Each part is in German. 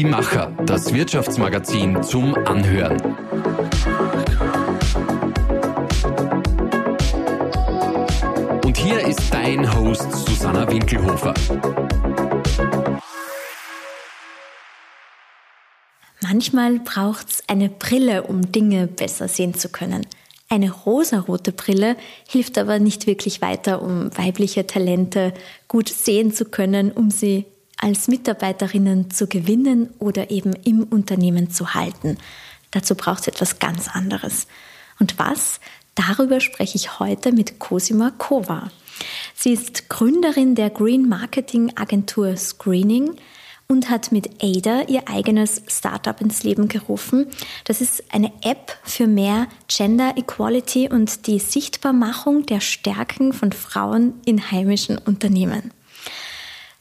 Die Macher, das Wirtschaftsmagazin zum Anhören. Und hier ist dein Host Susanna Winkelhofer. Manchmal braucht's eine Brille, um Dinge besser sehen zu können. Eine rosarote Brille hilft aber nicht wirklich weiter, um weibliche Talente gut sehen zu können, um sie als Mitarbeiterinnen zu gewinnen oder eben im Unternehmen zu halten. Dazu braucht es etwas ganz anderes. Und was? Darüber spreche ich heute mit Cosima Kova. Sie ist Gründerin der Green Marketing Agentur Screening und hat mit Ada ihr eigenes Startup ins Leben gerufen. Das ist eine App für mehr Gender Equality und die Sichtbarmachung der Stärken von Frauen in heimischen Unternehmen.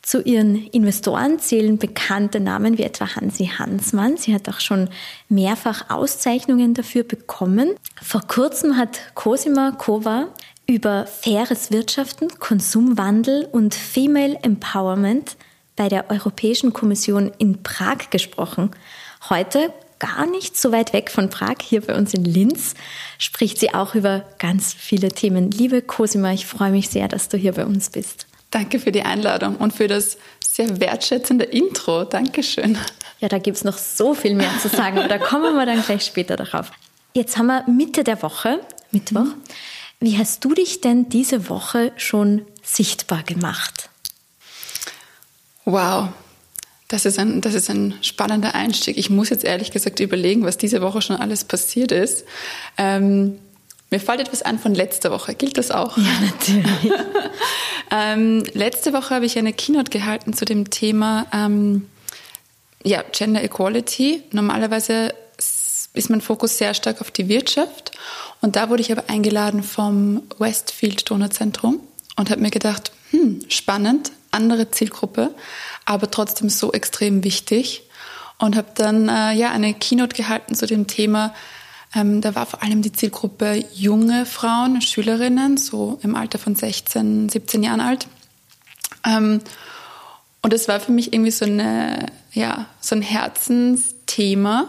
Zu ihren Investoren zählen bekannte Namen wie etwa Hansi Hansmann. Sie hat auch schon mehrfach Auszeichnungen dafür bekommen. Vor kurzem hat Cosima Kova über faires Wirtschaften, Konsumwandel und Female Empowerment bei der Europäischen Kommission in Prag gesprochen. Heute gar nicht so weit weg von Prag, hier bei uns in Linz, spricht sie auch über ganz viele Themen. Liebe Cosima, ich freue mich sehr, dass du hier bei uns bist. Danke für die Einladung und für das sehr wertschätzende Intro. Dankeschön. Ja, da gibt es noch so viel mehr zu sagen, aber da kommen wir dann gleich später darauf. Jetzt haben wir Mitte der Woche, Mittwoch. Wie hast du dich denn diese Woche schon sichtbar gemacht? Wow, das ist, ein, das ist ein spannender Einstieg. Ich muss jetzt ehrlich gesagt überlegen, was diese Woche schon alles passiert ist. Ähm, mir fällt etwas an von letzter Woche. Gilt das auch? Ja, natürlich. ähm, letzte Woche habe ich eine Keynote gehalten zu dem Thema ähm, ja, Gender Equality. Normalerweise ist mein Fokus sehr stark auf die Wirtschaft. Und da wurde ich aber eingeladen vom Westfield Donauzentrum und habe mir gedacht, hm, spannend, andere Zielgruppe, aber trotzdem so extrem wichtig. Und habe dann äh, ja eine Keynote gehalten zu dem Thema ähm, da war vor allem die Zielgruppe junge Frauen, Schülerinnen, so im Alter von 16, 17 Jahren alt. Ähm, und es war für mich irgendwie so, eine, ja, so ein Herzensthema,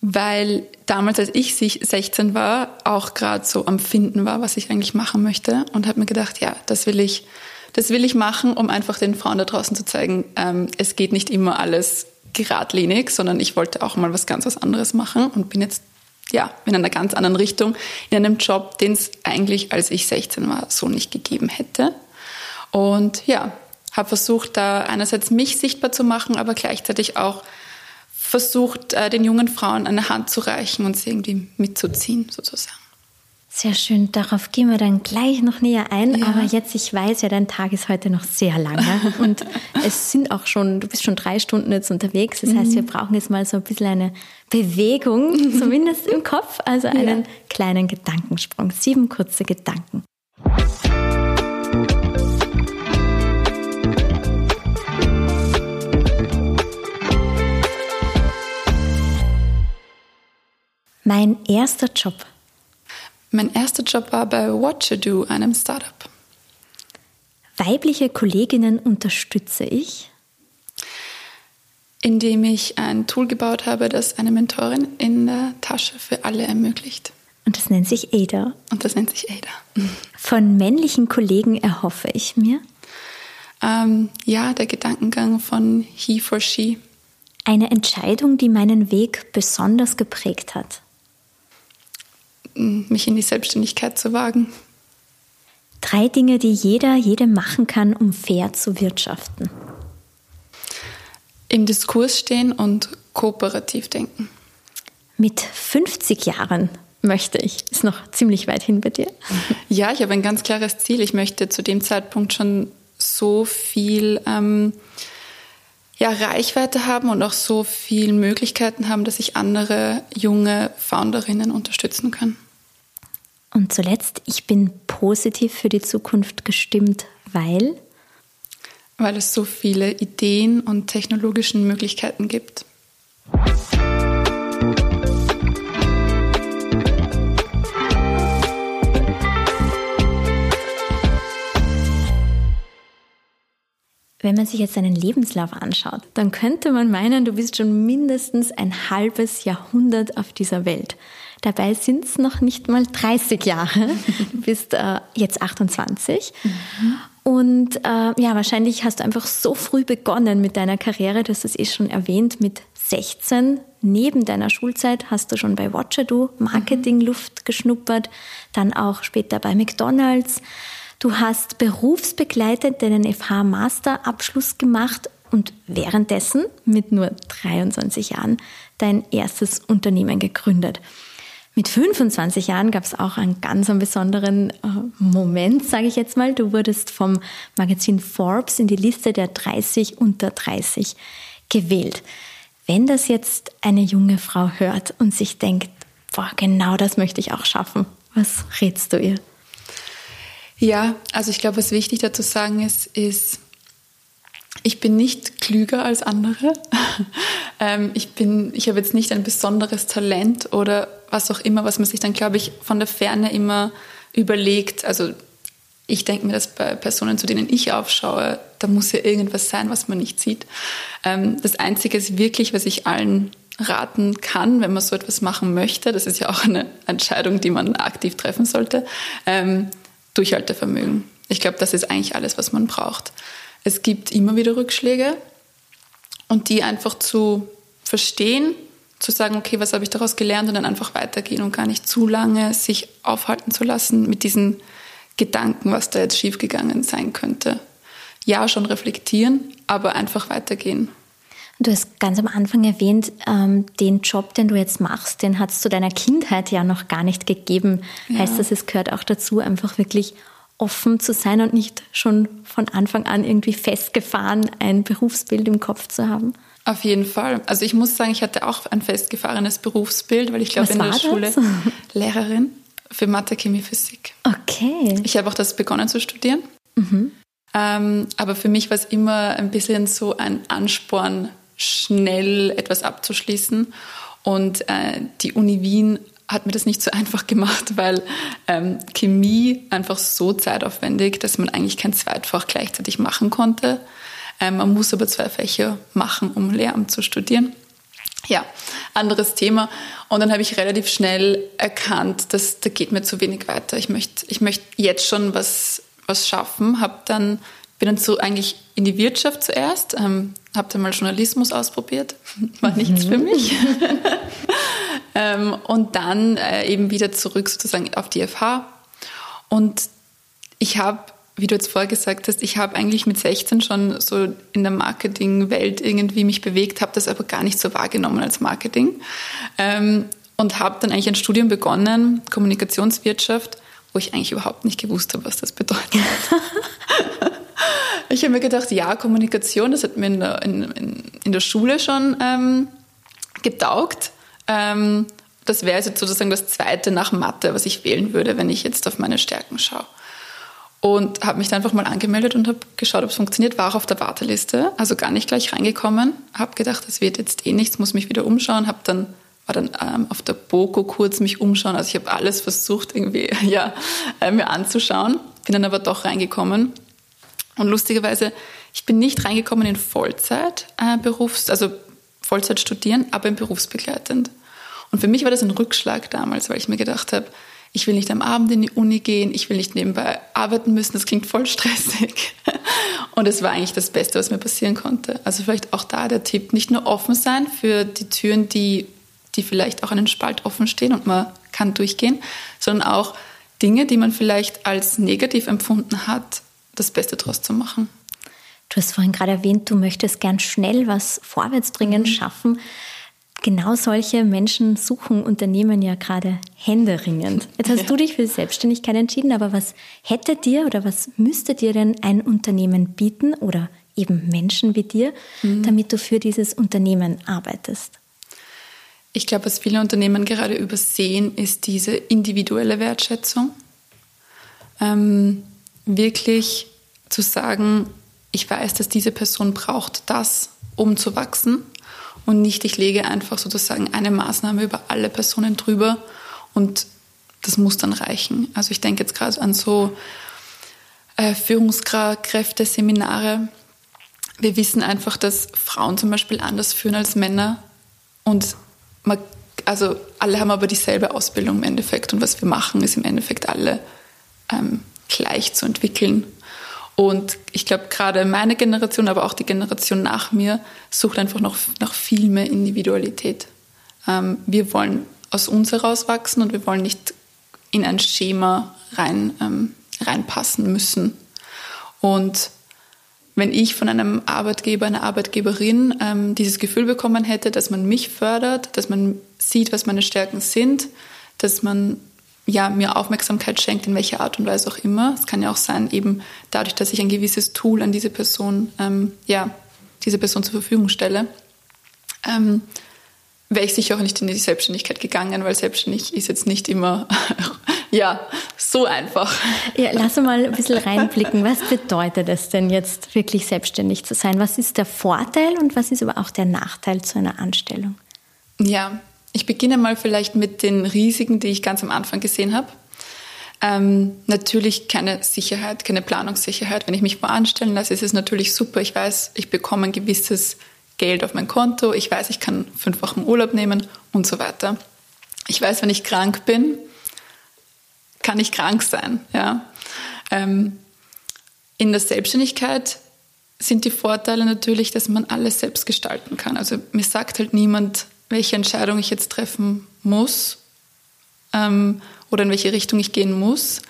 weil damals, als ich 16 war, auch gerade so am Finden war, was ich eigentlich machen möchte und habe mir gedacht, ja, das will ich, das will ich machen, um einfach den Frauen da draußen zu zeigen, ähm, es geht nicht immer alles geradlinig, sondern ich wollte auch mal was ganz was anderes machen und bin jetzt ja, in einer ganz anderen Richtung, in einem Job, den es eigentlich, als ich 16 war, so nicht gegeben hätte. Und ja, habe versucht, da einerseits mich sichtbar zu machen, aber gleichzeitig auch versucht, äh, den jungen Frauen eine Hand zu reichen und sie irgendwie mitzuziehen, sozusagen. Sehr schön, darauf gehen wir dann gleich noch näher ein. Ja. Aber jetzt, ich weiß ja, dein Tag ist heute noch sehr lange und es sind auch schon, du bist schon drei Stunden jetzt unterwegs. Das heißt, wir mhm. brauchen jetzt mal so ein bisschen eine Bewegung, zumindest im Kopf, also einen ja. kleinen Gedankensprung. Sieben kurze Gedanken. Mein erster Job mein erster Job war bei Watchado, einem Startup. Weibliche Kolleginnen unterstütze ich? Indem ich ein Tool gebaut habe, das eine Mentorin in der Tasche für alle ermöglicht. Und das nennt sich Ada. Und das nennt sich Ada. Von männlichen Kollegen erhoffe ich mir? Ähm, ja, der Gedankengang von He for She. Eine Entscheidung, die meinen Weg besonders geprägt hat mich in die Selbstständigkeit zu wagen. Drei Dinge, die jeder, jede machen kann, um fair zu wirtschaften. Im Diskurs stehen und kooperativ denken. Mit 50 Jahren möchte ich. Ist noch ziemlich weit hin bei dir. Ja, ich habe ein ganz klares Ziel. Ich möchte zu dem Zeitpunkt schon so viel ähm, ja, Reichweite haben und auch so viele Möglichkeiten haben, dass ich andere junge Founderinnen unterstützen kann. Und zuletzt, ich bin positiv für die Zukunft gestimmt, weil? Weil es so viele Ideen und technologischen Möglichkeiten gibt. Wenn man sich jetzt deinen Lebenslauf anschaut, dann könnte man meinen, du bist schon mindestens ein halbes Jahrhundert auf dieser Welt. Dabei sind es noch nicht mal 30 Jahre. Du bist äh, jetzt 28. Mhm. Und äh, ja, wahrscheinlich hast du einfach so früh begonnen mit deiner Karriere, du hast es eh schon erwähnt, mit 16. Neben deiner Schulzeit hast du schon bei Watchado Marketingluft geschnuppert, dann auch später bei McDonald's. Du hast berufsbegleitend deinen FH-Masterabschluss gemacht und währenddessen mit nur 23 Jahren dein erstes Unternehmen gegründet. Mit 25 Jahren gab es auch einen ganz besonderen äh, Moment, sage ich jetzt mal. Du wurdest vom Magazin Forbes in die Liste der 30 unter 30 gewählt. Wenn das jetzt eine junge Frau hört und sich denkt, boah, genau das möchte ich auch schaffen, was rätst du ihr? Ja, also ich glaube, was wichtig dazu sagen ist, ist, ich bin nicht klüger als andere. ähm, ich ich habe jetzt nicht ein besonderes Talent oder was auch immer, was man sich dann, glaube ich, von der Ferne immer überlegt. Also ich denke mir, dass bei Personen, zu denen ich aufschaue, da muss ja irgendwas sein, was man nicht sieht. Ähm, das Einzige ist wirklich, was ich allen raten kann, wenn man so etwas machen möchte, das ist ja auch eine Entscheidung, die man aktiv treffen sollte, ähm, Durchhaltevermögen. Ich glaube, das ist eigentlich alles, was man braucht. Es gibt immer wieder Rückschläge und die einfach zu verstehen, zu sagen, okay, was habe ich daraus gelernt und dann einfach weitergehen und gar nicht zu lange sich aufhalten zu lassen mit diesen Gedanken, was da jetzt schiefgegangen sein könnte. Ja, schon reflektieren, aber einfach weitergehen. Du hast ganz am Anfang erwähnt, ähm, den Job, den du jetzt machst, den hat es zu deiner Kindheit ja noch gar nicht gegeben. Ja. Heißt das, es gehört auch dazu, einfach wirklich offen zu sein und nicht schon von Anfang an irgendwie festgefahren ein Berufsbild im Kopf zu haben? Auf jeden Fall. Also ich muss sagen, ich hatte auch ein festgefahrenes Berufsbild, weil ich glaube in der das? Schule Lehrerin für Mathe, Chemie, Physik. Okay. Ich habe auch das begonnen zu studieren. Mhm. Ähm, aber für mich war es immer ein bisschen so ein Ansporn, schnell etwas abzuschließen. Und äh, die Uni Wien hat mir das nicht so einfach gemacht, weil ähm, Chemie einfach so zeitaufwendig, dass man eigentlich kein Zweitfach gleichzeitig machen konnte. Ähm, man muss aber zwei Fächer machen, um Lehramt zu studieren. Ja, anderes Thema. Und dann habe ich relativ schnell erkannt, dass da geht mir zu wenig weiter. Ich möchte, ich möchte jetzt schon was, was schaffen. Hab dann, bin dann so eigentlich in die Wirtschaft zuerst, ähm, habe dann mal Journalismus ausprobiert, war nichts mhm. für mich. ähm, und dann äh, eben wieder zurück sozusagen auf die FH. Und ich habe, wie du jetzt vorher gesagt hast, ich habe eigentlich mit 16 schon so in der Marketingwelt irgendwie mich bewegt, habe das aber gar nicht so wahrgenommen als Marketing. Ähm, und habe dann eigentlich ein Studium begonnen, Kommunikationswirtschaft, wo ich eigentlich überhaupt nicht gewusst habe, was das bedeutet. ich habe mir gedacht, ja, Kommunikation, das hat mir in der, in, in, der Schule schon ähm, getaugt. Ähm, das wäre jetzt sozusagen das zweite nach Mathe, was ich wählen würde, wenn ich jetzt auf meine Stärken schaue. Und habe mich dann einfach mal angemeldet und habe geschaut, ob es funktioniert. War auch auf der Warteliste, also gar nicht gleich reingekommen. Habe gedacht, das wird jetzt eh nichts, muss mich wieder umschauen. Habe dann war dann ähm, auf der Boko kurz mich umschauen. Also ich habe alles versucht irgendwie ja äh, mir anzuschauen. Bin dann aber doch reingekommen. Und lustigerweise, ich bin nicht reingekommen in Vollzeit äh, Berufs, also Vollzeit studieren, aber im berufsbegleitend. Und für mich war das ein Rückschlag damals, weil ich mir gedacht habe, ich will nicht am Abend in die Uni gehen, ich will nicht nebenbei arbeiten müssen, das klingt voll stressig. Und es war eigentlich das Beste, was mir passieren konnte. Also vielleicht auch da der Tipp, nicht nur offen sein für die Türen, die, die vielleicht auch einen Spalt offen stehen und man kann durchgehen, sondern auch Dinge, die man vielleicht als negativ empfunden hat, das Beste draus zu machen. Du hast vorhin gerade erwähnt, du möchtest gern schnell was vorwärtsbringend mhm. schaffen. Genau solche Menschen suchen Unternehmen ja gerade händeringend. Jetzt hast ja. du dich für die Selbstständigkeit entschieden, aber was hätte dir oder was müsste dir denn ein Unternehmen bieten oder eben Menschen wie dir, mhm. damit du für dieses Unternehmen arbeitest? Ich glaube, was viele Unternehmen gerade übersehen, ist diese individuelle Wertschätzung. Ähm, wirklich zu sagen, ich weiß, dass diese Person braucht das, um zu wachsen und nicht, ich lege einfach sozusagen eine Maßnahme über alle Personen drüber und das muss dann reichen. Also ich denke jetzt gerade an so äh, Führungskräfte-Seminare, wir wissen einfach, dass Frauen zum Beispiel anders führen als Männer und man, also alle haben aber dieselbe Ausbildung im Endeffekt und was wir machen, ist im Endeffekt alle ähm, gleich zu entwickeln. Und ich glaube, gerade meine Generation, aber auch die Generation nach mir, sucht einfach noch nach viel mehr Individualität. Ähm, wir wollen aus uns herauswachsen und wir wollen nicht in ein Schema rein, ähm, reinpassen müssen. Und wenn ich von einem Arbeitgeber, einer Arbeitgeberin ähm, dieses Gefühl bekommen hätte, dass man mich fördert, dass man sieht, was meine Stärken sind, dass man ja, mir Aufmerksamkeit schenkt, in welcher Art und Weise auch immer. Es kann ja auch sein, eben dadurch, dass ich ein gewisses Tool an diese Person, ähm, ja, diese Person zur Verfügung stelle, ähm, wäre ich sicher auch nicht in die Selbstständigkeit gegangen, weil selbstständig ist jetzt nicht immer ja, so einfach. Ja, lass uns mal ein bisschen reinblicken. Was bedeutet es denn jetzt wirklich selbstständig zu sein? Was ist der Vorteil und was ist aber auch der Nachteil zu einer Anstellung? Ja, ich beginne mal vielleicht mit den Risiken, die ich ganz am Anfang gesehen habe. Ähm, natürlich keine Sicherheit, keine Planungssicherheit. Wenn ich mich mal anstellen lasse, ist es natürlich super. Ich weiß, ich bekomme ein gewisses Geld auf mein Konto. Ich weiß, ich kann fünf Wochen Urlaub nehmen und so weiter. Ich weiß, wenn ich krank bin, kann ich krank sein. Ja? Ähm, in der Selbstständigkeit sind die Vorteile natürlich, dass man alles selbst gestalten kann. Also mir sagt halt niemand, welche Entscheidung ich jetzt treffen muss ähm, oder in welche Richtung ich gehen muss.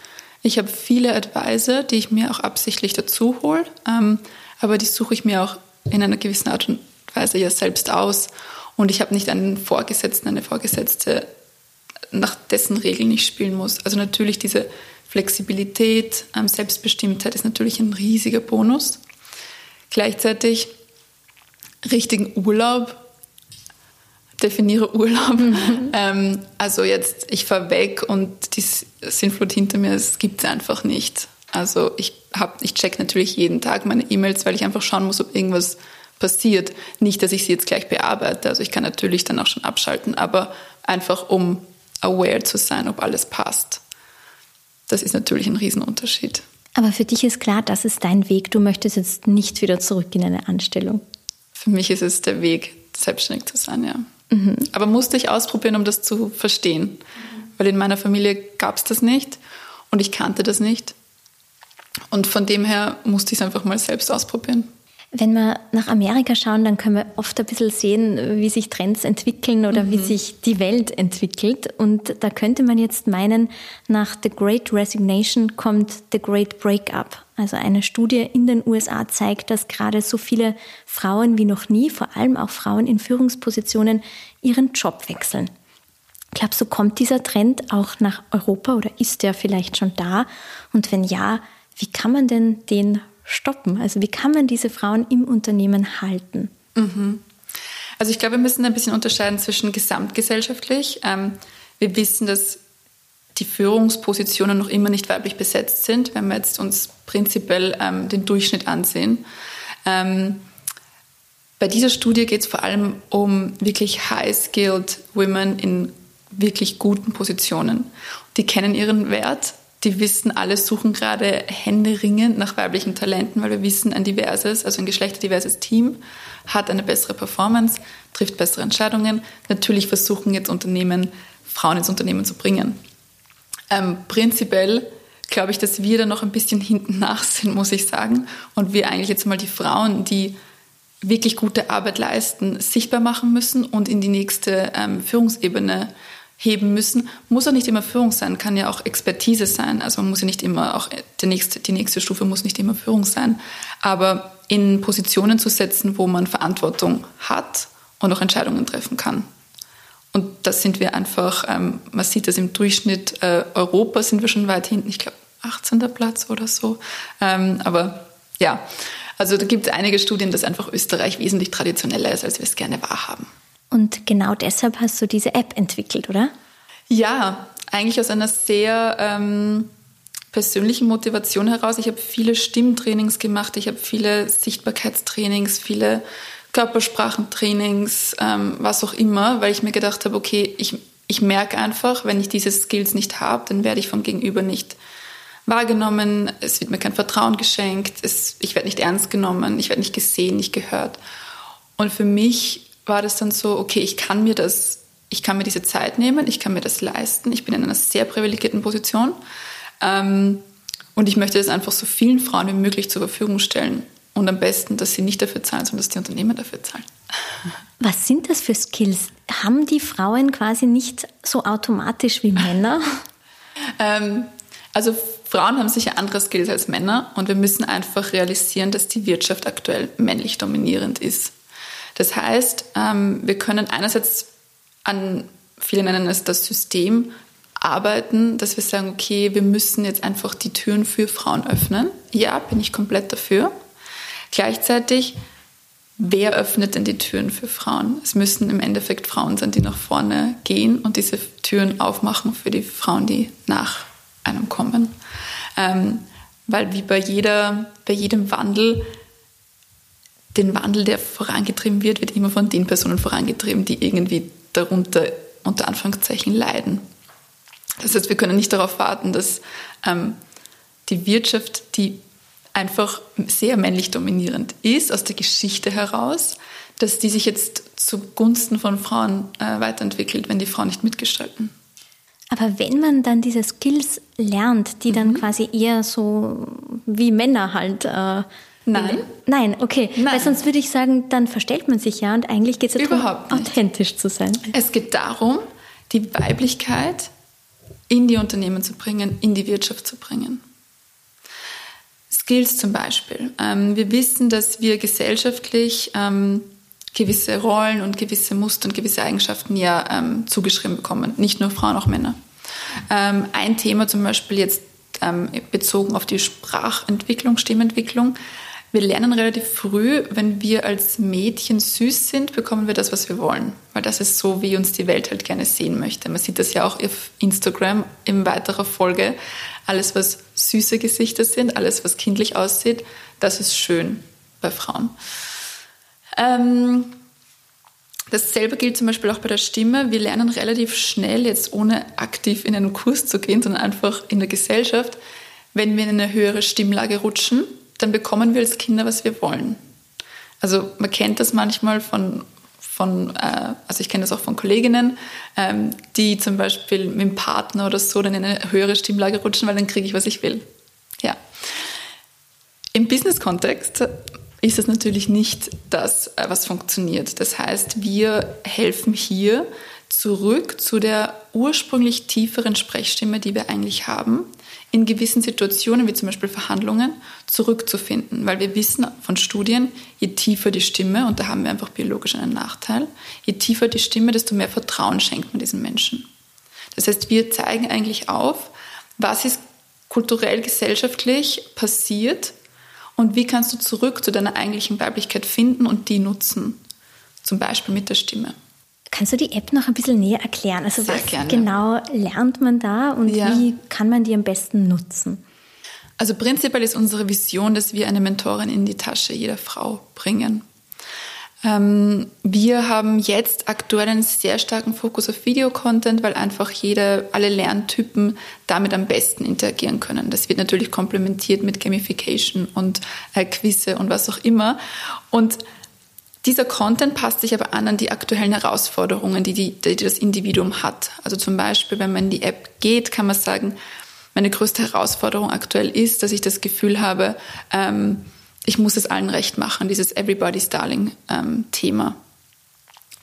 Ich habe viele Advisor, die ich mir auch absichtlich dazu hole, ähm, aber die suche ich mir auch in einer gewissen Art und Weise ja selbst aus. Und ich habe nicht einen Vorgesetzten, eine Vorgesetzte, nach dessen Regeln ich spielen muss. Also natürlich diese Flexibilität, ähm, Selbstbestimmtheit ist natürlich ein riesiger Bonus. Gleichzeitig richtigen Urlaub, definiere Urlaub. Mhm. Ähm, also jetzt, ich fahre weg und die Sinnflut hinter mir, das gibt es einfach nicht. Also ich, hab, ich check natürlich jeden Tag meine E-Mails, weil ich einfach schauen muss, ob irgendwas passiert. Nicht, dass ich sie jetzt gleich bearbeite. Also ich kann natürlich dann auch schon abschalten, aber einfach um aware zu sein, ob alles passt. Das ist natürlich ein Riesenunterschied. Aber für dich ist klar, das ist dein Weg. Du möchtest jetzt nicht wieder zurück in eine Anstellung. Für mich ist es der Weg, selbstständig zu sein, ja. Mhm. Aber musste ich ausprobieren, um das zu verstehen. Weil in meiner Familie gab es das nicht und ich kannte das nicht. Und von dem her musste ich es einfach mal selbst ausprobieren. Wenn wir nach Amerika schauen, dann können wir oft ein bisschen sehen, wie sich Trends entwickeln oder mhm. wie sich die Welt entwickelt. Und da könnte man jetzt meinen, nach The Great Resignation kommt The Great Breakup. Also eine Studie in den USA zeigt, dass gerade so viele Frauen wie noch nie, vor allem auch Frauen in Führungspositionen, ihren Job wechseln. Glaubst du, kommt dieser Trend auch nach Europa oder ist der vielleicht schon da? Und wenn ja, wie kann man denn den stoppen? Also wie kann man diese Frauen im Unternehmen halten? Mhm. Also ich glaube, wir müssen ein bisschen unterscheiden zwischen gesamtgesellschaftlich. Ähm, wir wissen, dass die Führungspositionen noch immer nicht weiblich besetzt sind, wenn wir jetzt uns prinzipiell ähm, den Durchschnitt ansehen. Ähm, bei dieser Studie geht es vor allem um wirklich high-skilled Women in wirklich guten Positionen. Die kennen ihren Wert die wissen, alle suchen gerade händeringend nach weiblichen Talenten, weil wir wissen, ein diverses, also ein geschlechterdiverses Team hat eine bessere Performance, trifft bessere Entscheidungen. Natürlich versuchen jetzt Unternehmen, Frauen ins Unternehmen zu bringen. Ähm, prinzipiell glaube ich, dass wir da noch ein bisschen hinten nach sind, muss ich sagen. Und wir eigentlich jetzt mal die Frauen, die wirklich gute Arbeit leisten, sichtbar machen müssen und in die nächste ähm, Führungsebene heben müssen. Muss auch nicht immer Führung sein, kann ja auch Expertise sein. Also man muss ja nicht immer, auch die nächste, die nächste Stufe muss nicht immer Führung sein. Aber in Positionen zu setzen, wo man Verantwortung hat und auch Entscheidungen treffen kann. Und das sind wir einfach, ähm, man sieht das im Durchschnitt äh, Europa sind wir schon weit hinten, ich glaube 18. Platz oder so. Ähm, aber ja, also da gibt es einige Studien, dass einfach Österreich wesentlich traditioneller ist, als wir es gerne wahrhaben. Und genau deshalb hast du diese App entwickelt, oder? Ja, eigentlich aus einer sehr ähm, persönlichen Motivation heraus. Ich habe viele Stimmtrainings gemacht, ich habe viele Sichtbarkeitstrainings, viele Körpersprachentrainings, ähm, was auch immer, weil ich mir gedacht habe, okay, ich, ich merke einfach, wenn ich diese Skills nicht habe, dann werde ich vom Gegenüber nicht wahrgenommen, es wird mir kein Vertrauen geschenkt, es, ich werde nicht ernst genommen, ich werde nicht gesehen, nicht gehört. Und für mich war das dann so, okay, ich kann mir das, ich kann mir diese Zeit nehmen, ich kann mir das leisten, ich bin in einer sehr privilegierten Position ähm, und ich möchte das einfach so vielen Frauen wie möglich zur Verfügung stellen. Und am besten, dass sie nicht dafür zahlen, sondern dass die Unternehmen dafür zahlen. Was sind das für Skills? Haben die Frauen quasi nicht so automatisch wie Männer? ähm, also Frauen haben sicher andere Skills als Männer und wir müssen einfach realisieren, dass die Wirtschaft aktuell männlich dominierend ist. Das heißt, ähm, wir können einerseits an, viele nennen es das System, arbeiten, dass wir sagen, okay, wir müssen jetzt einfach die Türen für Frauen öffnen. Ja, bin ich komplett dafür. Gleichzeitig, wer öffnet denn die Türen für Frauen? Es müssen im Endeffekt Frauen sein, die nach vorne gehen und diese Türen aufmachen für die Frauen, die nach einem kommen. Ähm, weil wie bei, jeder, bei jedem Wandel, den Wandel, der vorangetrieben wird, wird immer von den Personen vorangetrieben, die irgendwie darunter unter Anführungszeichen leiden. Das heißt, wir können nicht darauf warten, dass ähm, die Wirtschaft, die einfach sehr männlich dominierend ist, aus der Geschichte heraus, dass die sich jetzt zugunsten von Frauen äh, weiterentwickelt, wenn die Frauen nicht mitgestalten. Aber wenn man dann diese Skills lernt, die dann mhm. quasi eher so wie Männer halt. Äh, Nein. Nein, okay. Nein. Weil sonst würde ich sagen, dann verstellt man sich ja und eigentlich geht es ja darum, authentisch zu sein. Es geht darum, die Weiblichkeit in die Unternehmen zu bringen, in die Wirtschaft zu bringen. Skills zum Beispiel. Ähm, wir wissen, dass wir gesellschaftlich ähm, gewisse Rollen und gewisse Muster und gewisse Eigenschaften ja ähm, zugeschrieben bekommen. Nicht nur Frauen, auch Männer. Ein Thema zum Beispiel jetzt bezogen auf die Sprachentwicklung, Stimmentwicklung. Wir lernen relativ früh, wenn wir als Mädchen süß sind, bekommen wir das, was wir wollen. Weil das ist so, wie uns die Welt halt gerne sehen möchte. Man sieht das ja auch auf Instagram in weiterer Folge. Alles, was süße Gesichter sind, alles, was kindlich aussieht, das ist schön bei Frauen. Ähm, Dasselbe gilt zum Beispiel auch bei der Stimme. Wir lernen relativ schnell, jetzt ohne aktiv in einen Kurs zu gehen, sondern einfach in der Gesellschaft, wenn wir in eine höhere Stimmlage rutschen, dann bekommen wir als Kinder, was wir wollen. Also man kennt das manchmal von, von äh, also ich kenne das auch von Kolleginnen, ähm, die zum Beispiel mit dem Partner oder so dann in eine höhere Stimmlage rutschen, weil dann kriege ich, was ich will. Ja. Im Business-Kontext ist es natürlich nicht das, äh, was funktioniert. Das heißt, wir helfen hier zurück zu der ursprünglich tieferen Sprechstimme, die wir eigentlich haben, in gewissen Situationen, wie zum Beispiel Verhandlungen, zurückzufinden. Weil wir wissen von Studien, je tiefer die Stimme, und da haben wir einfach biologisch einen Nachteil, je tiefer die Stimme, desto mehr Vertrauen schenkt man diesen Menschen. Das heißt, wir zeigen eigentlich auf, was ist kulturell, gesellschaftlich passiert und wie kannst du zurück zu deiner eigentlichen Weiblichkeit finden und die nutzen. Zum Beispiel mit der Stimme. Kannst du die App noch ein bisschen näher erklären? Also Sehr was gerne. genau lernt man da und ja. wie kann man die am besten nutzen? Also prinzipiell ist unsere Vision, dass wir eine Mentorin in die Tasche jeder Frau bringen. Ähm, wir haben jetzt aktuell einen sehr starken Fokus auf Videocontent, weil einfach jede, alle Lerntypen damit am besten interagieren können. Das wird natürlich komplementiert mit Gamification und äh, Quizze und was auch immer. Und dieser Content passt sich aber an an die aktuellen Herausforderungen, die, die, die das Individuum hat. Also zum Beispiel, wenn man in die App geht, kann man sagen, meine größte Herausforderung aktuell ist, dass ich das Gefühl habe, ähm, ich muss es allen recht machen, dieses Everybody's Darling ähm.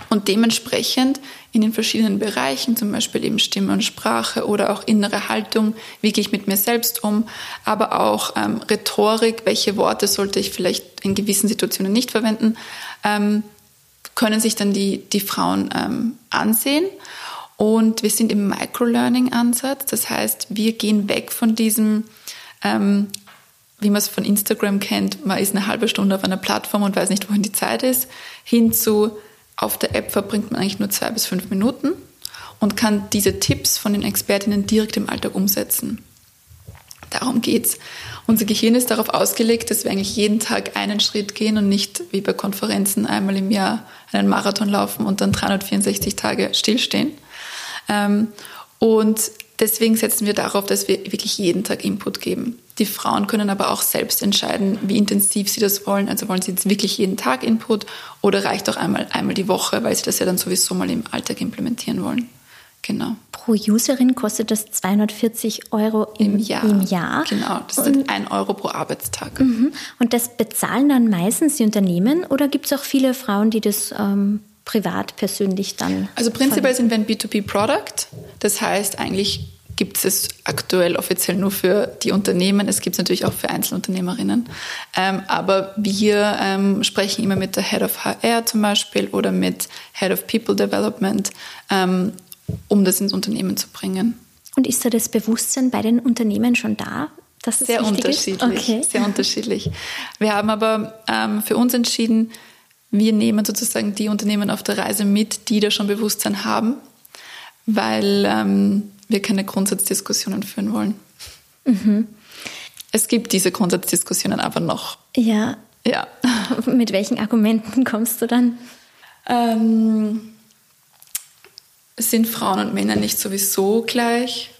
Und dementsprechend in den verschiedenen Bereichen, zum Beispiel eben Stimme und Sprache oder auch innere Haltung, wie gehe ich mit mir selbst um, aber auch ähm, Rhetorik, welche Worte sollte ich vielleicht in gewissen Situationen nicht verwenden, ähm, können sich dann die, die Frauen ähm, ansehen. Und wir sind im Microlearning-Ansatz, das heißt, wir gehen weg von diesem, ähm, wie man es von Instagram kennt, man ist eine halbe Stunde auf einer Plattform und weiß nicht, wohin die Zeit ist, hin zu auf der App verbringt man eigentlich nur zwei bis fünf Minuten und kann diese Tipps von den Expertinnen direkt im Alltag umsetzen. Darum geht's. Unser Gehirn ist darauf ausgelegt, dass wir eigentlich jeden Tag einen Schritt gehen und nicht wie bei Konferenzen einmal im Jahr einen Marathon laufen und dann 364 Tage stillstehen. Ähm, und deswegen setzen wir darauf, dass wir wirklich jeden Tag Input geben. Die Frauen können aber auch selbst entscheiden, wie intensiv sie das wollen. Also wollen sie jetzt wirklich jeden Tag Input oder reicht auch einmal, einmal die Woche, weil sie das ja dann sowieso mal im Alltag implementieren wollen. Genau. Pro Userin kostet das 240 Euro im, Im, Jahr. im Jahr. Genau, das und, ein Euro pro Arbeitstag. Mhm. Und das bezahlen dann meistens die Unternehmen oder gibt es auch viele Frauen, die das ähm, privat, persönlich dann? Also prinzipiell sind wir ein B2B-Product. Das heißt, eigentlich gibt es aktuell offiziell nur für die Unternehmen. Es gibt es natürlich auch für Einzelunternehmerinnen. Ähm, aber wir ähm, sprechen immer mit der Head of HR zum Beispiel oder mit Head of People Development, ähm, um das ins Unternehmen zu bringen. Und ist da das Bewusstsein bei den Unternehmen schon da? Dass es sehr unterschiedlich. Okay. Sehr unterschiedlich. Wir haben aber ähm, für uns entschieden, wir nehmen sozusagen die Unternehmen auf der Reise mit, die da schon Bewusstsein haben, weil ähm, wir keine Grundsatzdiskussionen führen wollen. Mhm. Es gibt diese Grundsatzdiskussionen aber noch. Ja. Ja. Mit welchen Argumenten kommst du dann? Ähm, sind Frauen und Männer nicht sowieso gleich?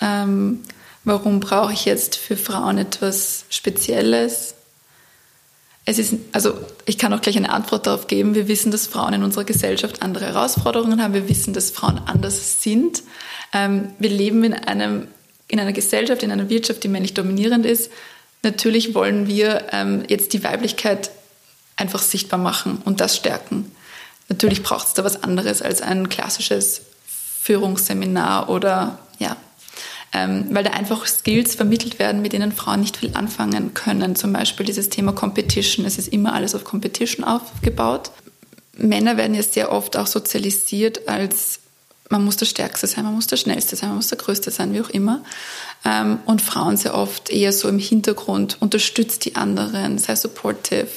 Ähm, warum brauche ich jetzt für Frauen etwas Spezielles? Es ist, also ich kann auch gleich eine Antwort darauf geben. Wir wissen, dass Frauen in unserer Gesellschaft andere Herausforderungen haben. Wir wissen, dass Frauen anders sind. Ähm, wir leben in, einem, in einer Gesellschaft, in einer Wirtschaft, die männlich dominierend ist. Natürlich wollen wir ähm, jetzt die Weiblichkeit einfach sichtbar machen und das stärken. Natürlich braucht es da was anderes als ein klassisches Führungsseminar oder ja, ähm, weil da einfach Skills vermittelt werden, mit denen Frauen nicht viel anfangen können. Zum Beispiel dieses Thema Competition. Es ist immer alles auf Competition aufgebaut. Männer werden ja sehr oft auch sozialisiert als man muss der Stärkste sein, man muss der Schnellste sein, man muss der Größte sein, wie auch immer. Ähm, und Frauen sehr oft eher so im Hintergrund, unterstützt die anderen, sei supportive.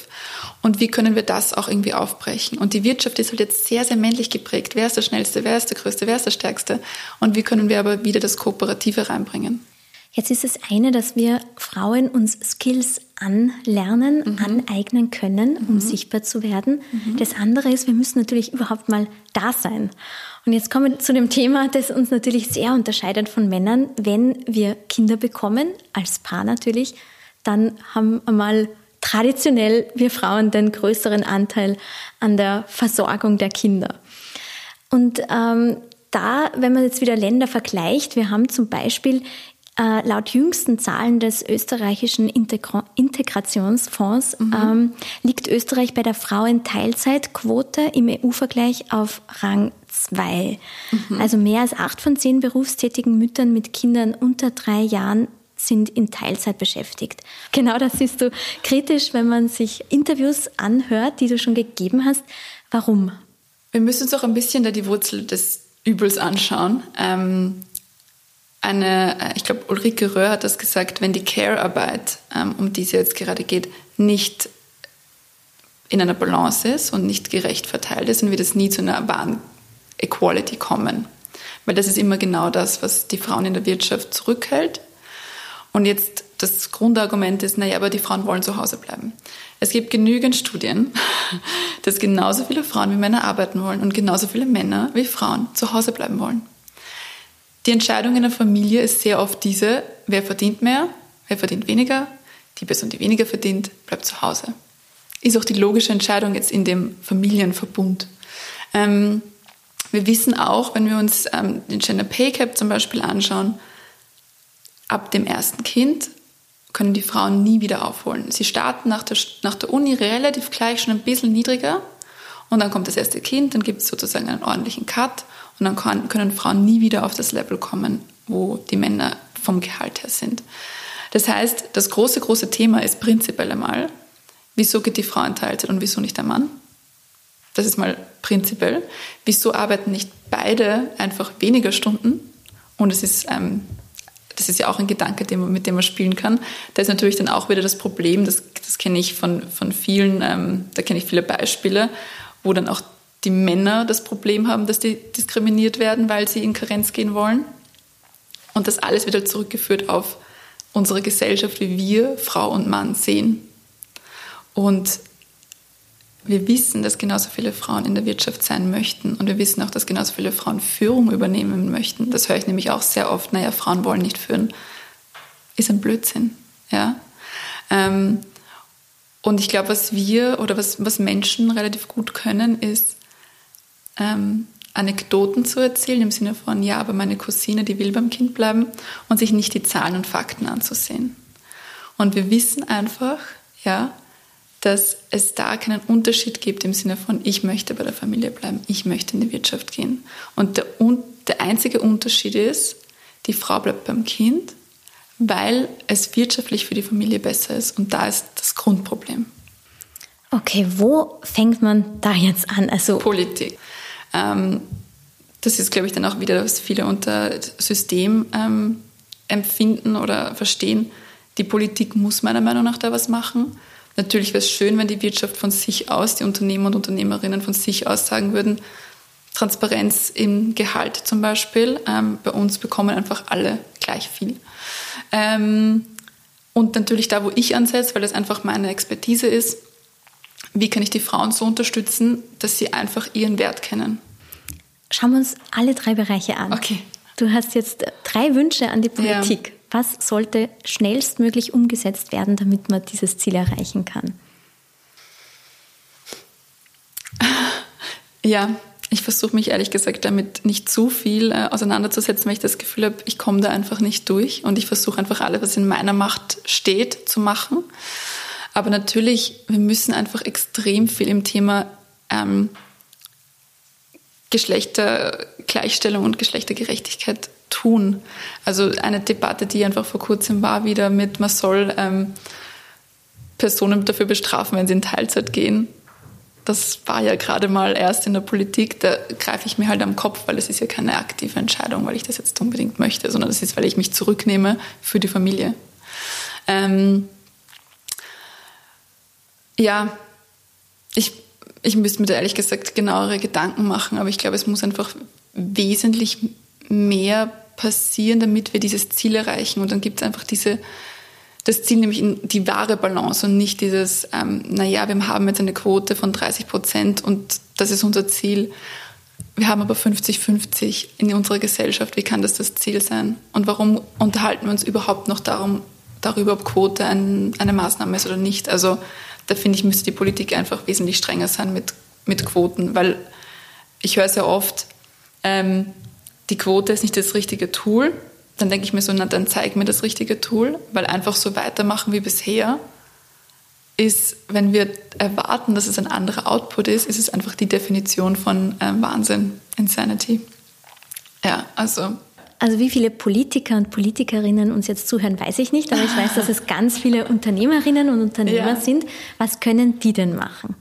Und wie können wir das auch irgendwie aufbrechen? Und die Wirtschaft ist halt jetzt sehr, sehr männlich geprägt. Wer ist der Schnellste, wer ist der Größte, wer ist der Stärkste? Und wie können wir aber wieder das Kooperative reinbringen? Jetzt ist es eine, dass wir Frauen uns Skills anlernen, mhm. aneignen können, um mhm. sichtbar zu werden. Mhm. Das andere ist, wir müssen natürlich überhaupt mal da sein. Und jetzt kommen wir zu dem Thema, das uns natürlich sehr unterscheidet von Männern. Wenn wir Kinder bekommen, als Paar natürlich, dann haben wir mal traditionell wir Frauen den größeren Anteil an der Versorgung der Kinder. Und ähm, da, wenn man jetzt wieder Länder vergleicht, wir haben zum Beispiel äh, laut jüngsten Zahlen des österreichischen Integra Integrationsfonds mhm. ähm, liegt Österreich bei der Frauenteilzeitquote im EU-Vergleich auf Rang 2. Mhm. Also mehr als acht von zehn berufstätigen Müttern mit Kindern unter drei Jahren sind in Teilzeit beschäftigt. Genau das siehst du kritisch, wenn man sich Interviews anhört, die du schon gegeben hast. Warum? Wir müssen uns auch ein bisschen da die Wurzel des Übels anschauen. Ähm, eine, äh, ich glaube, Ulrike Röhr hat das gesagt, wenn die Care-Arbeit, ähm, um die es jetzt gerade geht, nicht in einer Balance ist und nicht gerecht verteilt ist, dann wird es nie zu einer wahren Equality kommen. Weil das ist immer genau das, was die Frauen in der Wirtschaft zurückhält. Und jetzt das Grundargument ist, naja, aber die Frauen wollen zu Hause bleiben. Es gibt genügend Studien, dass genauso viele Frauen wie Männer arbeiten wollen und genauso viele Männer wie Frauen zu Hause bleiben wollen. Die Entscheidung in der Familie ist sehr oft diese, wer verdient mehr, wer verdient weniger, die Person, die weniger verdient, bleibt zu Hause. Ist auch die logische Entscheidung jetzt in dem Familienverbund. Ähm, wir wissen auch, wenn wir uns ähm, den Gender Pay Cap zum Beispiel anschauen, ab dem ersten Kind können die Frauen nie wieder aufholen. Sie starten nach der, nach der Uni relativ gleich schon ein bisschen niedriger und dann kommt das erste Kind, dann gibt es sozusagen einen ordentlichen Cut und dann kann, können Frauen nie wieder auf das Level kommen, wo die Männer vom Gehalt her sind. Das heißt, das große, große Thema ist prinzipiell einmal, wieso geht die Frau in Teilzeit und wieso nicht der Mann? Das ist mal prinzipiell. Wieso arbeiten nicht beide einfach weniger Stunden? Und es ist, ähm, das ist ja auch ein Gedanke, den mit dem man spielen kann. Da ist natürlich dann auch wieder das Problem, das, das kenne ich von, von vielen, ähm, da kenne ich viele Beispiele, wo dann auch die Männer das Problem haben, dass die diskriminiert werden, weil sie in Karenz gehen wollen. Und das alles wieder zurückgeführt auf unsere Gesellschaft, wie wir Frau und Mann sehen. Und wir wissen, dass genauso viele Frauen in der Wirtschaft sein möchten und wir wissen auch, dass genauso viele Frauen Führung übernehmen möchten. Das höre ich nämlich auch sehr oft. Naja, Frauen wollen nicht führen. Ist ein Blödsinn. Ja. Ähm, und ich glaube, was wir oder was, was Menschen relativ gut können, ist ähm, Anekdoten zu erzählen im Sinne von, ja, aber meine Cousine, die will beim Kind bleiben und sich nicht die Zahlen und Fakten anzusehen. Und wir wissen einfach, ja, dass es da keinen Unterschied gibt im Sinne von, ich möchte bei der Familie bleiben, ich möchte in die Wirtschaft gehen. Und der, der einzige Unterschied ist, die Frau bleibt beim Kind, weil es wirtschaftlich für die Familie besser ist. Und da ist das Grundproblem. Okay, wo fängt man da jetzt an? Also Politik. Ähm, das ist, glaube ich, dann auch wieder, was viele unter System ähm, empfinden oder verstehen. Die Politik muss meiner Meinung nach da was machen. Natürlich wäre es schön, wenn die Wirtschaft von sich aus, die Unternehmer und Unternehmerinnen von sich aus sagen würden, Transparenz im Gehalt zum Beispiel. Ähm, bei uns bekommen einfach alle gleich viel. Ähm, und natürlich da, wo ich ansetze, weil das einfach meine Expertise ist, wie kann ich die Frauen so unterstützen, dass sie einfach ihren Wert kennen? Schauen wir uns alle drei Bereiche an. Okay. Du hast jetzt drei Wünsche an die Politik. Ja. Was sollte schnellstmöglich umgesetzt werden, damit man dieses Ziel erreichen kann? Ja, ich versuche mich ehrlich gesagt damit nicht zu viel äh, auseinanderzusetzen, weil ich das Gefühl habe, ich komme da einfach nicht durch und ich versuche einfach alles, was in meiner Macht steht, zu machen. Aber natürlich, wir müssen einfach extrem viel im Thema ähm, Geschlechtergleichstellung und Geschlechtergerechtigkeit tun. Also eine Debatte, die einfach vor kurzem war, wieder mit, man soll ähm, Personen dafür bestrafen, wenn sie in Teilzeit gehen. Das war ja gerade mal erst in der Politik, da greife ich mir halt am Kopf, weil es ist ja keine aktive Entscheidung, weil ich das jetzt unbedingt möchte, sondern das ist, weil ich mich zurücknehme für die Familie. Ähm, ja, ich, ich müsste mir da ehrlich gesagt genauere Gedanken machen, aber ich glaube, es muss einfach wesentlich mehr passieren, damit wir dieses Ziel erreichen. Und dann gibt es einfach diese, das Ziel, nämlich die wahre Balance und nicht dieses, ähm, naja, wir haben jetzt eine Quote von 30 Prozent und das ist unser Ziel. Wir haben aber 50-50 in unserer Gesellschaft. Wie kann das das Ziel sein? Und warum unterhalten wir uns überhaupt noch darum, darüber, ob Quote ein, eine Maßnahme ist oder nicht? Also da finde ich, müsste die Politik einfach wesentlich strenger sein mit, mit Quoten, weil ich höre sehr oft, ähm, die Quote ist nicht das richtige Tool. Dann denke ich mir so, na dann zeig mir das richtige Tool, weil einfach so weitermachen wie bisher ist, wenn wir erwarten, dass es ein anderer Output ist, ist es einfach die Definition von ähm, Wahnsinn, Insanity. Ja, also also wie viele Politiker und Politikerinnen uns jetzt zuhören, weiß ich nicht, aber ich weiß, dass es ganz viele Unternehmerinnen und Unternehmer ja. sind. Was können die denn machen?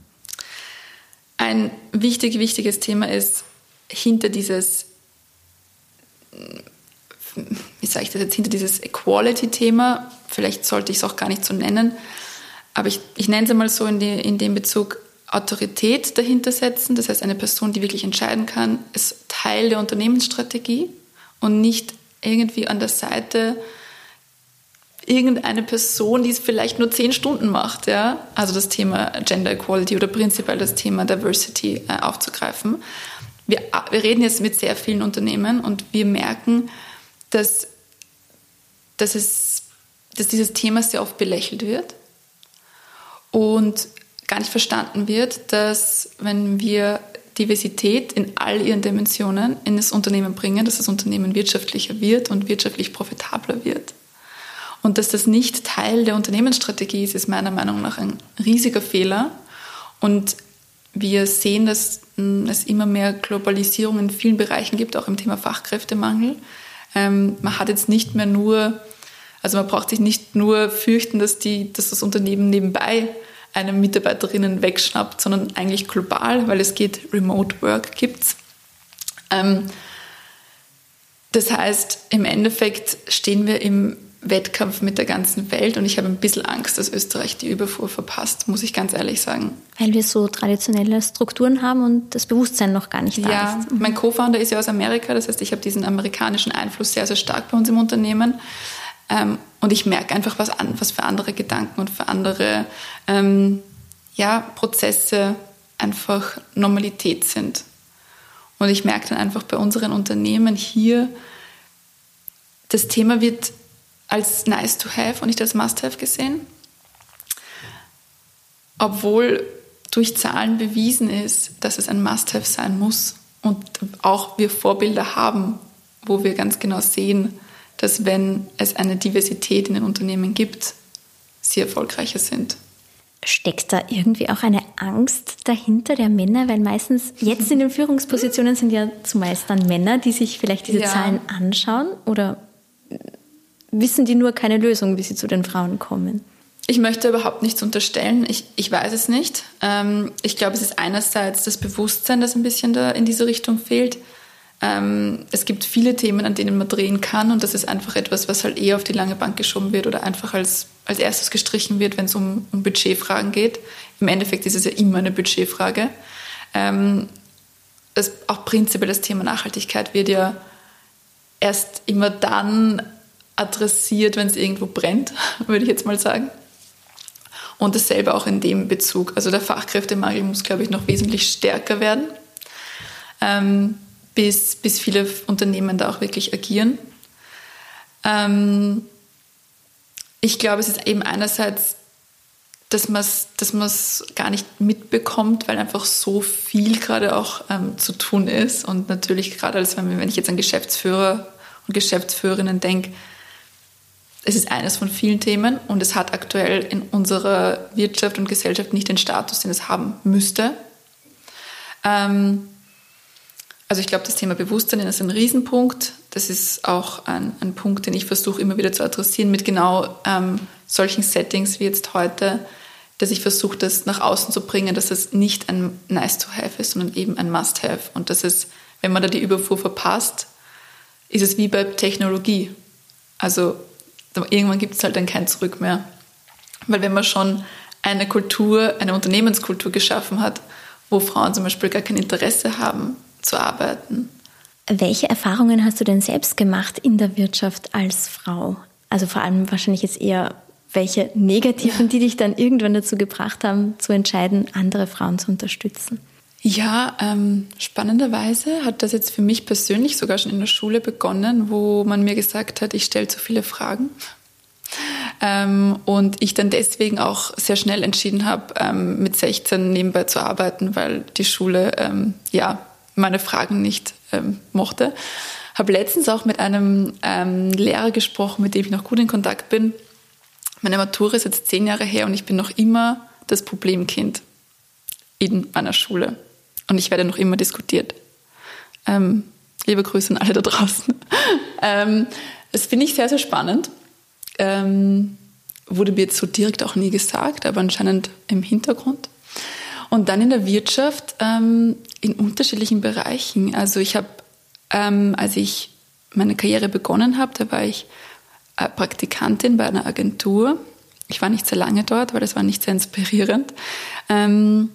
Ein wichtig, wichtiges Thema ist hinter dieses, wie sage ich das jetzt, hinter dieses Equality-Thema, vielleicht sollte ich es auch gar nicht so nennen, aber ich, ich nenne es einmal so in, die, in dem Bezug, Autorität dahinter setzen, das heißt eine Person, die wirklich entscheiden kann, ist Teil der Unternehmensstrategie und nicht irgendwie an der Seite irgendeine Person, die es vielleicht nur zehn Stunden macht, ja, also das Thema Gender Equality oder prinzipiell das Thema Diversity äh, aufzugreifen. Wir, wir reden jetzt mit sehr vielen Unternehmen und wir merken, dass, dass, es, dass dieses Thema sehr oft belächelt wird und gar nicht verstanden wird, dass wenn wir Diversität in all ihren Dimensionen in das Unternehmen bringen, dass das Unternehmen wirtschaftlicher wird und wirtschaftlich profitabler wird. Und dass das nicht Teil der Unternehmensstrategie ist, ist meiner Meinung nach ein riesiger Fehler. Und wir sehen, dass es immer mehr Globalisierung in vielen Bereichen gibt, auch im Thema Fachkräftemangel. Ähm, man hat jetzt nicht mehr nur, also man braucht sich nicht nur fürchten, dass, die, dass das Unternehmen nebenbei eine Mitarbeiterinnen wegschnappt, sondern eigentlich global, weil es geht, Remote Work gibt's. Ähm, das heißt, im Endeffekt stehen wir im Wettkampf mit der ganzen Welt und ich habe ein bisschen Angst, dass Österreich die Überfuhr verpasst, muss ich ganz ehrlich sagen. Weil wir so traditionelle Strukturen haben und das Bewusstsein noch gar nicht da ja, ist. Ja, mein Co-Founder ist ja aus Amerika, das heißt, ich habe diesen amerikanischen Einfluss sehr, sehr stark bei uns im Unternehmen. Ähm, und ich merke einfach, was, an, was für andere Gedanken und für andere ähm, ja, Prozesse einfach Normalität sind. Und ich merke dann einfach bei unseren Unternehmen hier, das Thema wird als nice to have und nicht als must have gesehen. Obwohl durch Zahlen bewiesen ist, dass es ein must have sein muss und auch wir Vorbilder haben, wo wir ganz genau sehen, dass wenn es eine Diversität in den Unternehmen gibt, sie erfolgreicher sind. Steckt da irgendwie auch eine Angst dahinter der Männer? Weil meistens jetzt in den Führungspositionen sind ja zumeist dann Männer, die sich vielleicht diese ja. Zahlen anschauen oder wissen die nur keine Lösung, wie sie zu den Frauen kommen? Ich möchte überhaupt nichts unterstellen. Ich, ich weiß es nicht. Ähm, ich glaube, es ist einerseits das Bewusstsein, das ein bisschen da in diese Richtung fehlt. Ähm, es gibt viele Themen, an denen man drehen kann und das ist einfach etwas, was halt eher auf die lange Bank geschoben wird oder einfach als, als erstes gestrichen wird, wenn es um, um Budgetfragen geht. Im Endeffekt ist es ja immer eine Budgetfrage. Ähm, das, auch prinzipiell das Thema Nachhaltigkeit wird ja erst immer dann adressiert, wenn es irgendwo brennt, würde ich jetzt mal sagen. Und dasselbe auch in dem Bezug. Also der Fachkräftemangel muss, glaube ich, noch wesentlich stärker werden. Ähm, bis, bis viele Unternehmen da auch wirklich agieren. Ähm, ich glaube, es ist eben einerseits, dass man es dass gar nicht mitbekommt, weil einfach so viel gerade auch ähm, zu tun ist. Und natürlich gerade, als wenn, wenn ich jetzt an Geschäftsführer und Geschäftsführerinnen denke, es ist eines von vielen Themen und es hat aktuell in unserer Wirtschaft und Gesellschaft nicht den Status, den es haben müsste. Ähm, also ich glaube, das Thema Bewusstsein ist ein Riesenpunkt. Das ist auch ein, ein Punkt, den ich versuche immer wieder zu adressieren mit genau ähm, solchen Settings wie jetzt heute, dass ich versuche, das nach außen zu bringen, dass es nicht ein Nice-to-have ist, sondern eben ein Must-have. Und dass es, wenn man da die Überfuhr verpasst, ist es wie bei Technologie. Also irgendwann gibt es halt dann kein Zurück mehr. Weil wenn man schon eine Kultur, eine Unternehmenskultur geschaffen hat, wo Frauen zum Beispiel gar kein Interesse haben, zu arbeiten. Welche Erfahrungen hast du denn selbst gemacht in der Wirtschaft als Frau? Also vor allem wahrscheinlich jetzt eher welche negativen, die dich dann irgendwann dazu gebracht haben, zu entscheiden, andere Frauen zu unterstützen? Ja, ähm, spannenderweise hat das jetzt für mich persönlich sogar schon in der Schule begonnen, wo man mir gesagt hat, ich stelle zu viele Fragen. Ähm, und ich dann deswegen auch sehr schnell entschieden habe, ähm, mit 16 nebenbei zu arbeiten, weil die Schule ähm, ja meine Fragen nicht ähm, mochte. Habe letztens auch mit einem ähm, Lehrer gesprochen, mit dem ich noch gut in Kontakt bin. Meine Matura ist jetzt zehn Jahre her und ich bin noch immer das Problemkind in meiner Schule. Und ich werde noch immer diskutiert. Ähm, liebe Grüße an alle da draußen. ähm, das finde ich sehr, sehr spannend. Ähm, wurde mir jetzt so direkt auch nie gesagt, aber anscheinend im Hintergrund. Und dann in der Wirtschaft ähm, in unterschiedlichen Bereichen. Also ich habe, ähm, als ich meine Karriere begonnen habe, da war ich äh, Praktikantin bei einer Agentur. Ich war nicht sehr lange dort, weil das war nicht sehr inspirierend. Ähm,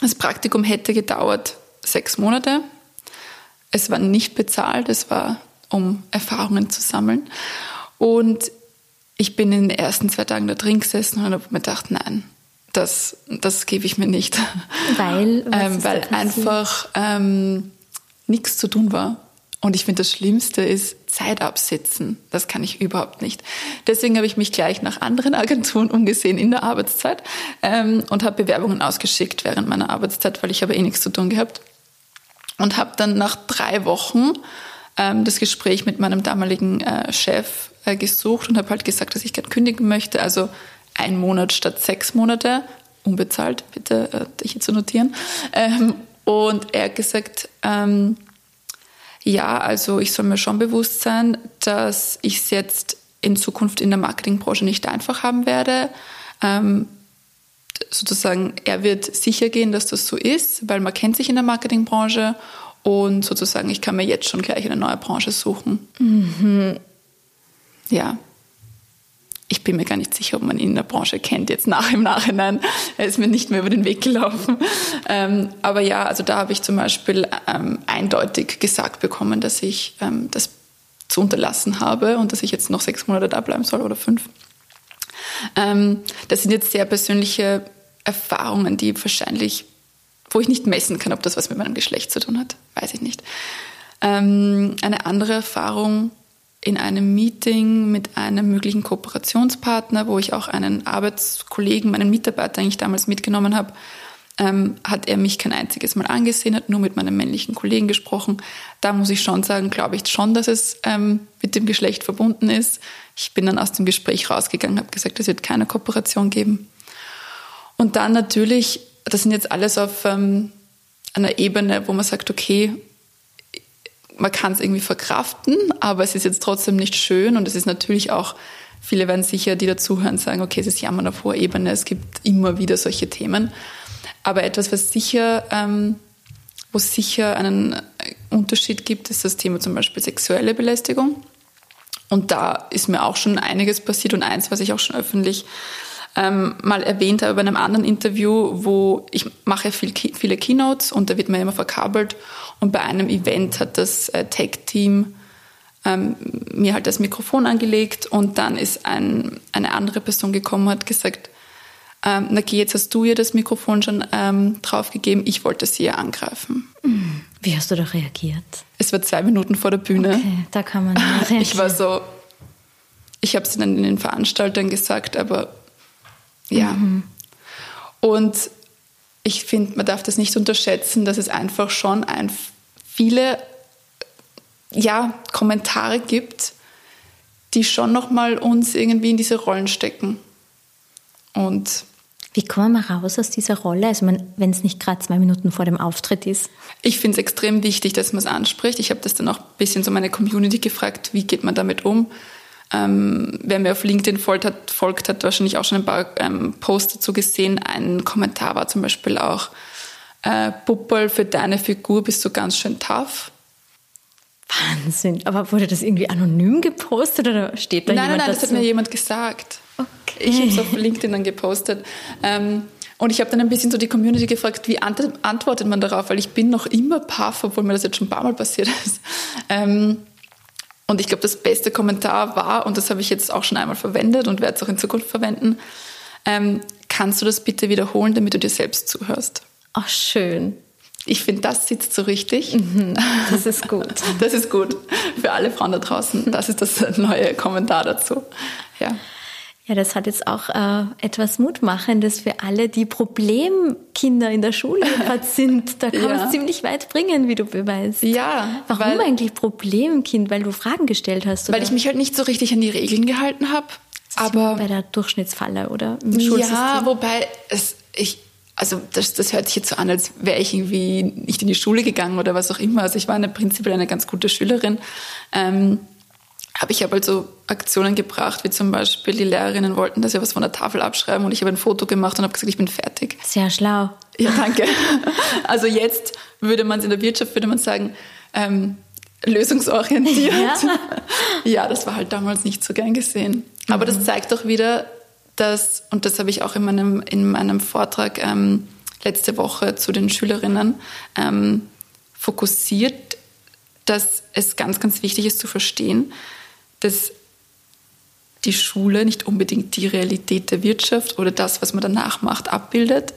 das Praktikum hätte gedauert sechs Monate. Es war nicht bezahlt, es war, um Erfahrungen zu sammeln. Und ich bin in den ersten zwei Tagen da drin gesessen und habe mir gedacht, nein, das, das gebe ich mir nicht. Weil? ähm, weil einfach ähm, nichts zu tun war. Und ich finde, das Schlimmste ist Zeit absitzen. Das kann ich überhaupt nicht. Deswegen habe ich mich gleich nach anderen Agenturen umgesehen in der Arbeitszeit ähm, und habe Bewerbungen ausgeschickt während meiner Arbeitszeit, weil ich habe eh nichts zu tun gehabt. Und habe dann nach drei Wochen ähm, das Gespräch mit meinem damaligen äh, Chef äh, gesucht und habe halt gesagt, dass ich gerne kündigen möchte. Also ein Monat statt sechs Monate, unbezahlt, bitte äh, hier zu notieren. Ähm, und er hat gesagt, ähm, ja, also ich soll mir schon bewusst sein, dass ich es jetzt in Zukunft in der Marketingbranche nicht einfach haben werde. Ähm, sozusagen, er wird sicher gehen, dass das so ist, weil man kennt sich in der Marketingbranche und sozusagen, ich kann mir jetzt schon gleich eine neue Branche suchen. Mhm. Ja, ich bin mir gar nicht sicher, ob man ihn in der Branche kennt, jetzt nach im Nachhinein. Er ist mir nicht mehr über den Weg gelaufen. Ähm, aber ja, also da habe ich zum Beispiel ähm, eindeutig gesagt bekommen, dass ich ähm, das zu unterlassen habe und dass ich jetzt noch sechs Monate da bleiben soll oder fünf. Ähm, das sind jetzt sehr persönliche Erfahrungen, die wahrscheinlich wo ich nicht messen kann, ob das was mit meinem Geschlecht zu tun hat. Weiß ich nicht. Ähm, eine andere Erfahrung in einem Meeting mit einem möglichen Kooperationspartner, wo ich auch einen Arbeitskollegen, meinen Mitarbeiter eigentlich damals mitgenommen habe, ähm, hat er mich kein einziges Mal angesehen, hat nur mit meinem männlichen Kollegen gesprochen. Da muss ich schon sagen, glaube ich schon, dass es ähm, mit dem Geschlecht verbunden ist. Ich bin dann aus dem Gespräch rausgegangen, habe gesagt, es wird keine Kooperation geben. Und dann natürlich, das sind jetzt alles auf ähm, einer Ebene, wo man sagt, okay, man kann es irgendwie verkraften, aber es ist jetzt trotzdem nicht schön und es ist natürlich auch, viele werden sicher, die dazuhören, sagen, okay, es ist Jammern auf hoher Ebene, es gibt immer wieder solche Themen. Aber etwas, was sicher, ähm, wo es sicher einen Unterschied gibt, ist das Thema zum Beispiel sexuelle Belästigung. Und da ist mir auch schon einiges passiert und eins, was ich auch schon öffentlich ähm, mal erwähnt habe bei einem anderen Interview, wo ich mache viel, viele Keynotes und da wird man immer verkabelt. Und bei einem Event hat das äh, Tech-Team ähm, mir halt das Mikrofon angelegt und dann ist ein, eine andere Person gekommen und hat gesagt, ähm, Naki, jetzt hast du ihr das Mikrofon schon ähm, draufgegeben, ich wollte sie ja angreifen. Wie hast du da reagiert? Es war zwei Minuten vor der Bühne. Okay, da kann man reagieren. Ich war so, ich habe es dann den Veranstaltern gesagt, aber ja. Mhm. Und ich finde, man darf das nicht unterschätzen, dass es einfach schon ein, viele ja, Kommentare gibt, die schon nochmal uns irgendwie in diese Rollen stecken. Und wie kommen wir raus aus dieser Rolle, also wenn es nicht gerade zwei Minuten vor dem Auftritt ist? Ich finde es extrem wichtig, dass man es anspricht. Ich habe das dann auch ein bisschen so meine Community gefragt, wie geht man damit um? Ähm, wer mir auf LinkedIn folgt hat, folgt, hat wahrscheinlich auch schon ein paar ähm, Posts dazu gesehen. Ein Kommentar war zum Beispiel auch, äh, Puppel, für deine Figur bist du ganz schön tough. Wahnsinn. Aber wurde das irgendwie anonym gepostet oder steht da nein, jemand Nein, nein, dazu? das hat mir jemand gesagt. Okay. Ich habe es auf LinkedIn dann gepostet. Ähm, und ich habe dann ein bisschen so die Community gefragt, wie antwortet man darauf, weil ich bin noch immer paff, obwohl mir das jetzt schon ein paar Mal passiert ist. Ähm, und ich glaube, das beste Kommentar war, und das habe ich jetzt auch schon einmal verwendet und werde es auch in Zukunft verwenden, ähm, kannst du das bitte wiederholen, damit du dir selbst zuhörst? Ach, schön. Ich finde, das sitzt so richtig. Mhm, das ist gut. das ist gut. Für alle Frauen da draußen. Das ist das neue Kommentar dazu. Ja. Ja, das hat jetzt auch äh, etwas Mutmachendes für alle, die Problemkinder in der Schule sind. Da kann ja. man es ziemlich weit bringen, wie du beweist. Ja. Warum weil, eigentlich Problemkind? Weil du Fragen gestellt hast? Oder? Weil ich mich halt nicht so richtig an die Regeln gehalten habe. Aber bei der Durchschnittsfalle oder im Ja, wobei es ich also das, das hört sich jetzt so an, als wäre ich irgendwie nicht in die Schule gegangen oder was auch immer. Also ich war eine, prinzipiell eine ganz gute Schülerin. Ähm, aber ich habe halt so Aktionen gebracht, wie zum Beispiel die Lehrerinnen wollten, dass wir was von der Tafel abschreiben und ich habe ein Foto gemacht und habe gesagt, ich bin fertig. Sehr schlau. Ja, danke. Also jetzt würde man es in der Wirtschaft, würde man sagen, ähm, lösungsorientiert. Ja. ja, das war halt damals nicht so gern gesehen. Aber mhm. das zeigt doch wieder, dass, und das habe ich auch in meinem, in meinem Vortrag ähm, letzte Woche zu den Schülerinnen ähm, fokussiert, dass es ganz, ganz wichtig ist zu verstehen, dass die Schule nicht unbedingt die Realität der Wirtschaft oder das, was man danach macht, abbildet.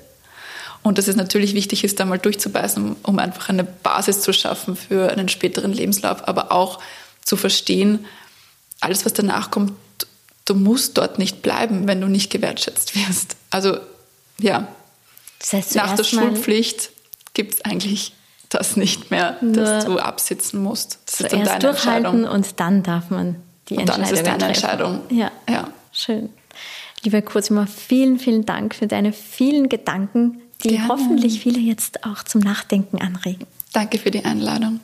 Und dass es natürlich wichtig ist, da mal durchzubeißen, um einfach eine Basis zu schaffen für einen späteren Lebenslauf, aber auch zu verstehen, alles, was danach kommt, du musst dort nicht bleiben, wenn du nicht gewertschätzt wirst. Also ja, das heißt, nach der Schulpflicht gibt es eigentlich das nicht mehr, dass du absitzen musst. Das ist dann deine durchhalten Entscheidung. und dann darf man die und Entscheidung dann ist es deine. Entscheidung. Ja. ja, schön. Lieber Kurzimmer, vielen, vielen Dank für deine vielen Gedanken, die Gerne. hoffentlich viele jetzt auch zum Nachdenken anregen. Danke für die Einladung.